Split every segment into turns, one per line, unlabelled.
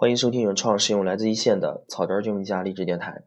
欢迎收听原创使用来自一线的草根儿家励志电台。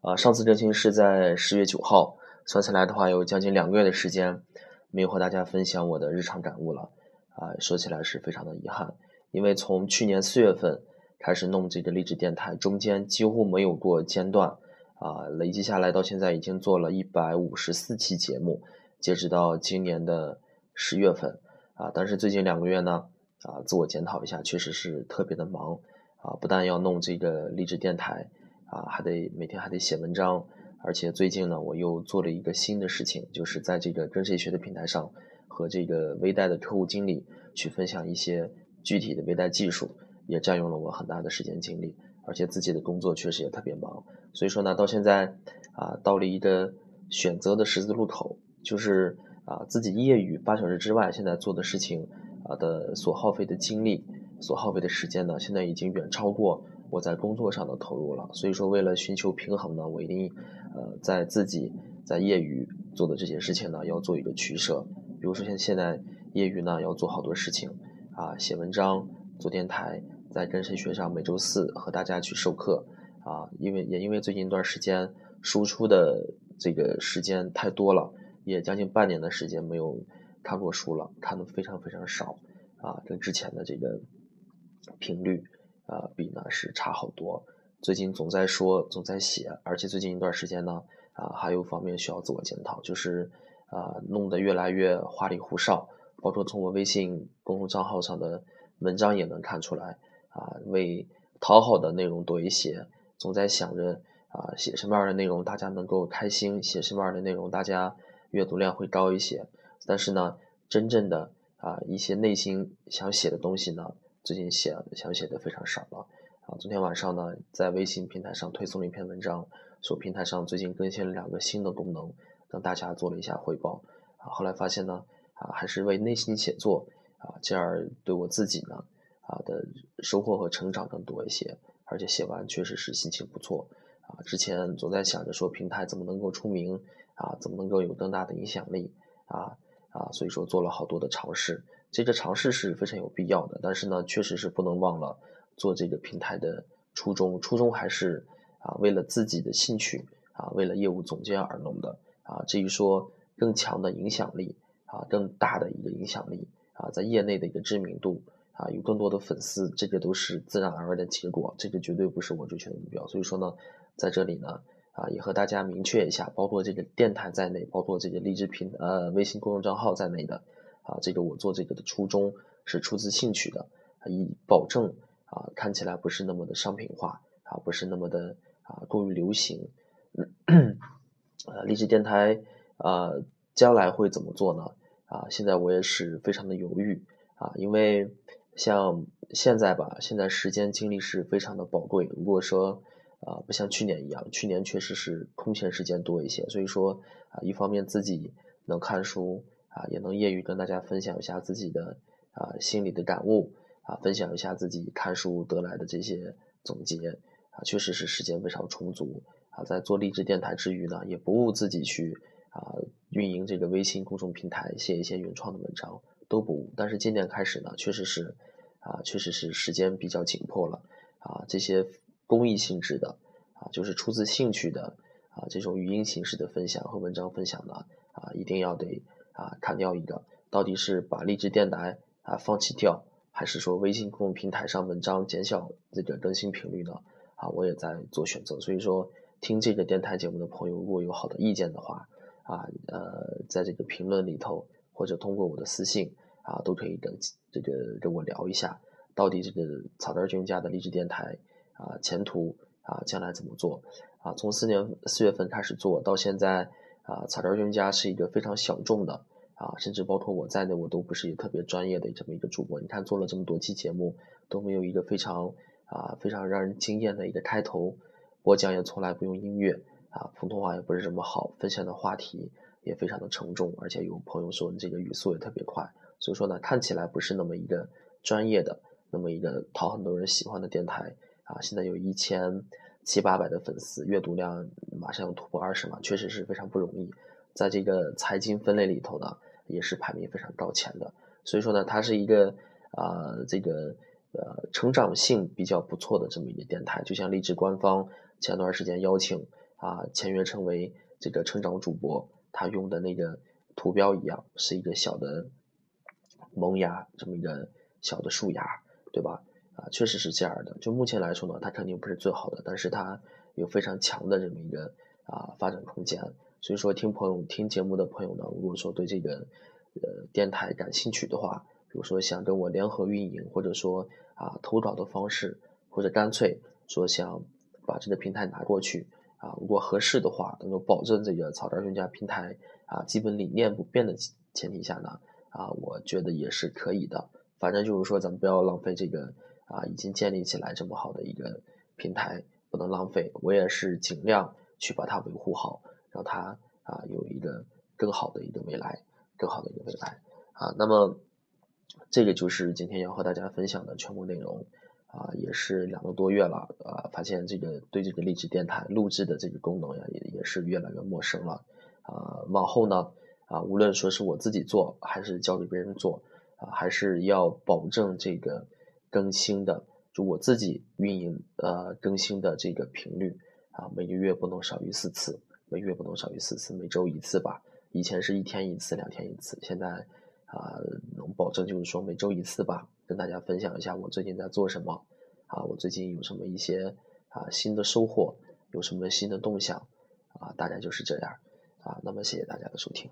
啊，上次更新是在十月九号，算起来的话有将近两个月的时间没有和大家分享我的日常感悟了。啊，说起来是非常的遗憾，因为从去年四月份开始弄这个励志电台，中间几乎没有过间断。啊，累计下来到现在已经做了一百五十四期节目，截止到今年的十月份。啊，但是最近两个月呢，啊，自我检讨一下，确实是特别的忙。啊，不但要弄这个励志电台，啊，还得每天还得写文章，而且最近呢，我又做了一个新的事情，就是在这个跟谁学的平台上，和这个微贷的客户经理去分享一些具体的微贷技术，也占用了我很大的时间精力，而且自己的工作确实也特别忙，所以说呢，到现在啊，到了一个选择的十字路口，就是啊，自己业余八小时之外，现在做的事情啊的所耗费的精力。所耗费的时间呢，现在已经远超过我在工作上的投入了。所以说，为了寻求平衡呢，我一定呃在自己在业余做的这些事情呢，要做一个取舍。比如说，像现在业余呢要做好多事情啊，写文章、做电台，在跟谁学上每周四和大家去授课啊。因为也因为最近一段时间输出的这个时间太多了，也将近半年的时间没有看过书了，看的非常非常少啊，跟之前的这个。频率啊，比呢是差好多。最近总在说，总在写，而且最近一段时间呢，啊，还有方面需要自我检讨，就是啊，弄得越来越花里胡哨。包括从我微信公众账号上的文章也能看出来，啊，为讨好的内容多一些，总在想着啊，写什么样的内容大家能够开心，写什么样的内容大家阅读量会高一些。但是呢，真正的啊，一些内心想写的东西呢。最近写想写的非常少了啊！昨天晚上呢，在微信平台上推送了一篇文章，说平台上最近更新了两个新的功能，跟大家做了一下汇报啊。后来发现呢，啊，还是为内心写作啊，这样对我自己呢啊的收获和成长更多一些，而且写完确实是心情不错啊。之前总在想着说平台怎么能够出名啊，怎么能够有更大的影响力啊啊，所以说做了好多的尝试。这个尝试是非常有必要的，但是呢，确实是不能忘了做这个平台的初衷。初衷还是啊，为了自己的兴趣啊，为了业务总监而弄的啊。至于说更强的影响力啊，更大的一个影响力啊，在业内的一个知名度啊，有更多的粉丝，这个都是自然而然的结果。这个绝对不是我追求的目标。所以说呢，在这里呢啊，也和大家明确一下，包括这个电台在内，包括这个励志平呃微信公众账号在内的。啊，这个我做这个的初衷是出自兴趣的，以保证啊看起来不是那么的商品化啊，不是那么的啊过于流行。呃，励志电台啊，将来会怎么做呢？啊，现在我也是非常的犹豫啊，因为像现在吧，现在时间精力是非常的宝贵。如果说啊，不像去年一样，去年确实是空闲时间多一些，所以说啊，一方面自己能看书。啊，也能业余跟大家分享一下自己的啊心里的感悟啊，分享一下自己看书得来的这些总结啊，确实是时间非常充足啊。在做励志电台之余呢，也不误自己去啊运营这个微信公众平台，写一些原创的文章都不误。但是今年开始呢，确实是啊，确实是时间比较紧迫了啊。这些公益性质的啊，就是出自兴趣的啊，这种语音形式的分享和文章分享呢啊，一定要得。啊，砍掉一个，到底是把励志电台啊放弃掉，还是说微信公众平台上文章减小这个更新频率呢？啊，我也在做选择。所以说，听这个电台节目的朋友，如果有好的意见的话，啊，呃，在这个评论里头，或者通过我的私信啊，都可以跟这个跟我聊一下，到底这个草根儿军家的励志电台啊，前途啊，将来怎么做？啊，从四年四月份开始做到现在。啊，草根专家是一个非常小众的啊，甚至包括我在内，我都不是一个特别专业的这么一个主播。你看做了这么多期节目，都没有一个非常啊非常让人惊艳的一个开头，播讲也从来不用音乐啊，普通话也不是这么好，分享的话题也非常的沉重，而且有朋友说你这个语速也特别快，所以说呢，看起来不是那么一个专业的，那么一个讨很多人喜欢的电台啊，现在有一千。七八百的粉丝，阅读量马上要突破二十万，确实是非常不容易。在这个财经分类里头呢，也是排名非常靠前的。所以说呢，它是一个啊，这个呃成长性比较不错的这么一个电台，就像励志官方前段时间邀请啊签约成为这个成长主播，他用的那个图标一样，是一个小的萌芽，这么一个小的树芽，对吧？啊，确实是这样的。就目前来说呢，它肯定不是最好的，但是它有非常强的这么一个啊发展空间。所以说，听朋友听节目的朋友呢，如果说对这个呃电台感兴趣的话，比如说想跟我联合运营，或者说啊投稿的方式，或者干脆说想把这个平台拿过去啊，如果合适的话，能够保证这个草根专家平台啊基本理念不变的前提下呢，啊，我觉得也是可以的。反正就是说，咱们不要浪费这个啊已经建立起来这么好的一个平台，不能浪费。我也是尽量去把它维护好。让它啊有一个更好的一个未来，更好的一个未来啊。那么这个就是今天要和大家分享的全部内容啊，也是两个多月了啊，发现这个对这个励志电台录制的这个功能呀，也也是越来越陌生了啊。往后呢啊，无论说是我自己做，还是交给别人做啊，还是要保证这个更新的，就我自己运营呃更新的这个频率啊，每个月不能少于四次。每月不能少于四次，每周一次吧。以前是一天一次，两天一次，现在啊能保证就是说每周一次吧，跟大家分享一下我最近在做什么啊，我最近有什么一些啊新的收获，有什么新的动向啊，大概就是这样啊。那么谢谢大家的收听。